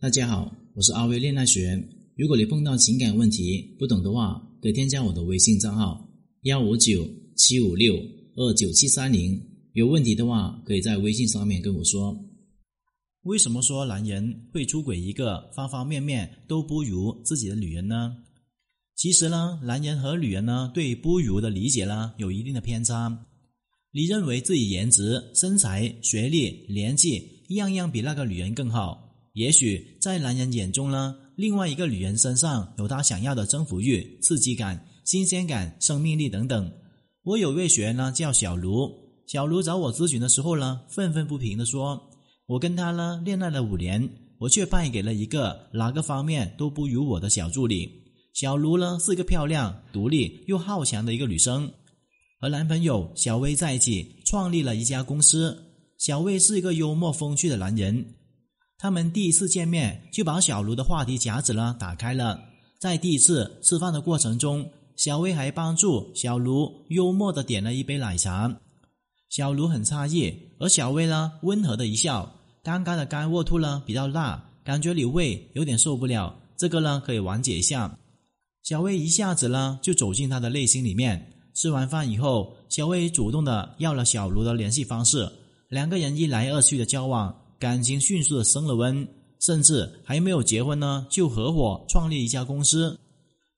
大家好，我是阿威恋爱学。如果你碰到情感问题不懂的话，可以添加我的微信账号幺五九七五六二九七三零。有问题的话，可以在微信上面跟我说。为什么说男人会出轨一个方方面面都不如自己的女人呢？其实呢，男人和女人呢对不如的理解呢有一定的偏差。你认为自己颜值、身材、学历、年纪样样比那个女人更好？也许在男人眼中呢，另外一个女人身上有他想要的征服欲、刺激感、新鲜感、生命力等等。我有位学员呢叫小卢，小卢找我咨询的时候呢，愤愤不平的说：“我跟他呢恋爱了五年，我却败给了一个哪个方面都不如我的小助理。”小卢呢是一个漂亮、独立又好强的一个女生，和男朋友小薇在一起创立了一家公司。小薇是一个幽默风趣的男人。他们第一次见面就把小卢的话题夹子呢打开了，在第一次吃饭的过程中，小薇还帮助小卢幽默的点了一杯奶茶。小卢很诧异，而小薇呢温和的一笑。刚刚的干卧吐呢比较辣，感觉你胃有点受不了，这个呢可以缓解一下。小薇一下子呢就走进他的内心里面。吃完饭以后，小薇主动的要了小卢的联系方式，两个人一来二去的交往。感情迅速的升了温，甚至还没有结婚呢，就合伙创立一家公司。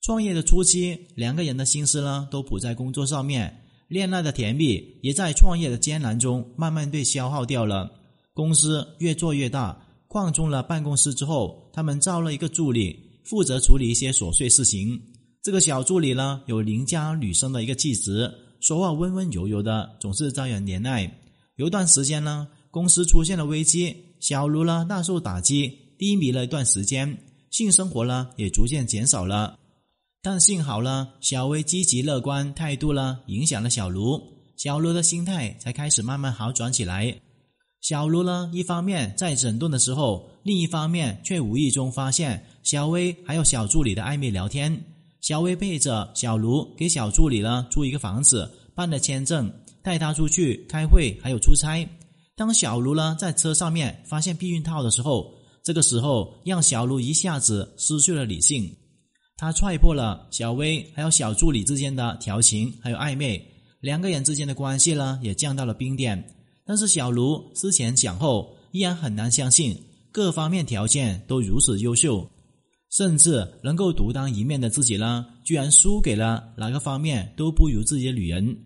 创业的初期，两个人的心思呢都扑在工作上面，恋爱的甜蜜也在创业的艰难中慢慢被消耗掉了。公司越做越大，扩充了办公室之后，他们招了一个助理，负责处理一些琐碎事情。这个小助理呢，有邻家女生的一个气质，说话温温柔柔的，总是招人怜爱。有一段时间呢。公司出现了危机，小卢呢大受打击，低迷了一段时间，性生活呢也逐渐减少了。但幸好呢，小薇积极乐观态度呢影响了小卢，小卢的心态才开始慢慢好转起来。小卢呢一方面在整顿的时候，另一方面却无意中发现小薇还有小助理的暧昧聊天。小薇背着小卢给小助理呢租一个房子，办了签证，带他出去开会，还有出差。当小卢呢在车上面发现避孕套的时候，这个时候让小卢一下子失去了理性，他踹破了小薇还有小助理之间的调情还有暧昧，两个人之间的关系呢也降到了冰点。但是小卢思前想后，依然很难相信各方面条件都如此优秀，甚至能够独当一面的自己呢，居然输给了哪个方面都不如自己的女人。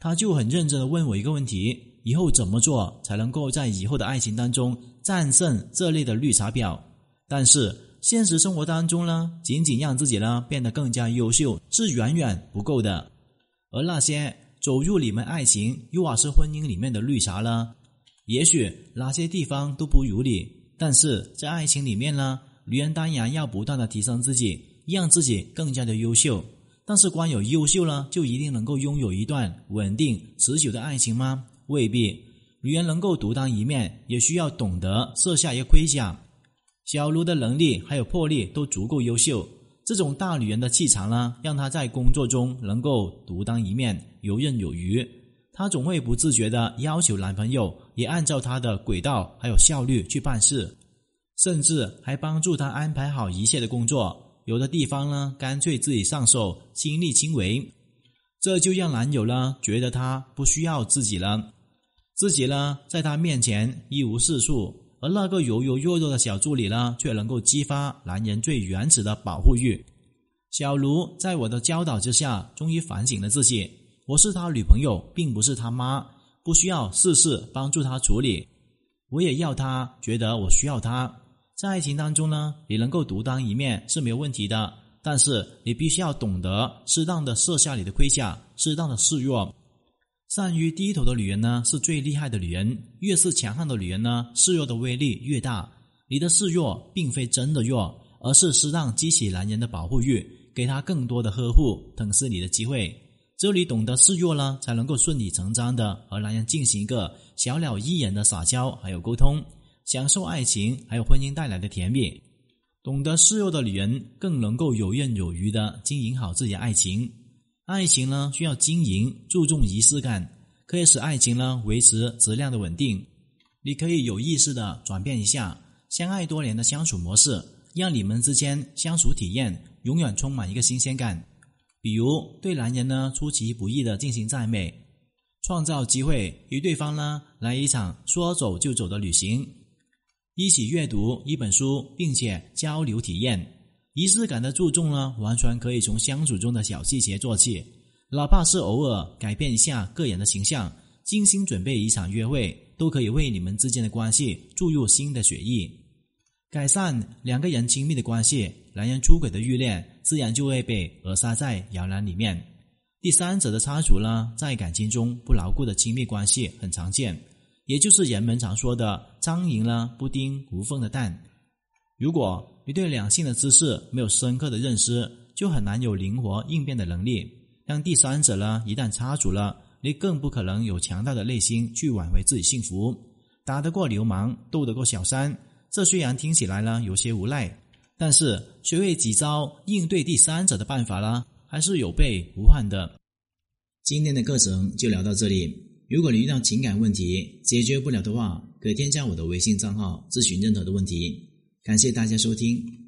他就很认真的问我一个问题。以后怎么做才能够在以后的爱情当中战胜这类的绿茶婊？但是现实生活当中呢，仅仅让自己呢变得更加优秀是远远不够的。而那些走入你们爱情又或是婚姻里面的绿茶呢，也许哪些地方都不如你，但是在爱情里面呢，女人当然要不断的提升自己，让自己更加的优秀。但是光有优秀呢，就一定能够拥有一段稳定持久的爱情吗？未必，女人能够独当一面，也需要懂得设下一个盔甲。小卢的能力还有魄力都足够优秀，这种大女人的气场呢，让她在工作中能够独当一面，游刃有余。她总会不自觉的要求男朋友也按照她的轨道还有效率去办事，甚至还帮助他安排好一切的工作。有的地方呢，干脆自己上手，亲力亲为，这就让男友呢觉得她不需要自己了。自己呢，在他面前一无是处，而那个柔柔弱弱的小助理呢，却能够激发男人最原始的保护欲。小卢在我的教导之下，终于反省了自己：我是他女朋友，并不是他妈，不需要事事帮助他处理。我也要他觉得我需要他。在爱情当中呢，你能够独当一面是没有问题的，但是你必须要懂得适当的设下你的盔甲，适当的示弱。善于低头的女人呢，是最厉害的女人。越是强悍的女人呢，示弱的威力越大。你的示弱并非真的弱，而是适当激起男人的保护欲，给他更多的呵护、疼惜你的机会。只有你懂得示弱呢，才能够顺理成章的和男人进行一个小鸟依人的撒娇，还有沟通，享受爱情还有婚姻带来的甜蜜。懂得示弱的女人，更能够游刃有余的经营好自己的爱情。爱情呢需要经营，注重仪式感，可以使爱情呢维持质量的稳定。你可以有意识的转变一下，相爱多年的相处模式，让你们之间相处体验永远充满一个新鲜感。比如对男人呢出其不意的进行赞美，创造机会与对方呢来一场说走就走的旅行，一起阅读一本书，并且交流体验。仪式感的注重呢，完全可以从相处中的小细节做起，哪怕是偶尔改变一下个人的形象，精心准备一场约会，都可以为你们之间的关系注入新的血液，改善两个人亲密的关系。男人出轨的欲念自然就会被扼杀在摇篮里面。第三者的插足呢，在感情中不牢固的亲密关系很常见，也就是人们常说的“苍蝇呢不叮无缝的蛋”。如果你对两性的知识没有深刻的认识，就很难有灵活应变的能力。让第三者呢一旦插足了，你更不可能有强大的内心去挽回自己幸福。打得过流氓，斗得过小三，这虽然听起来呢有些无奈。但是，学会几招应对第三者的办法呢，还是有备无患的。今天的课程就聊到这里。如果你遇到情感问题解决不了的话，可添加我的微信账号咨询任何的问题。感谢大家收听。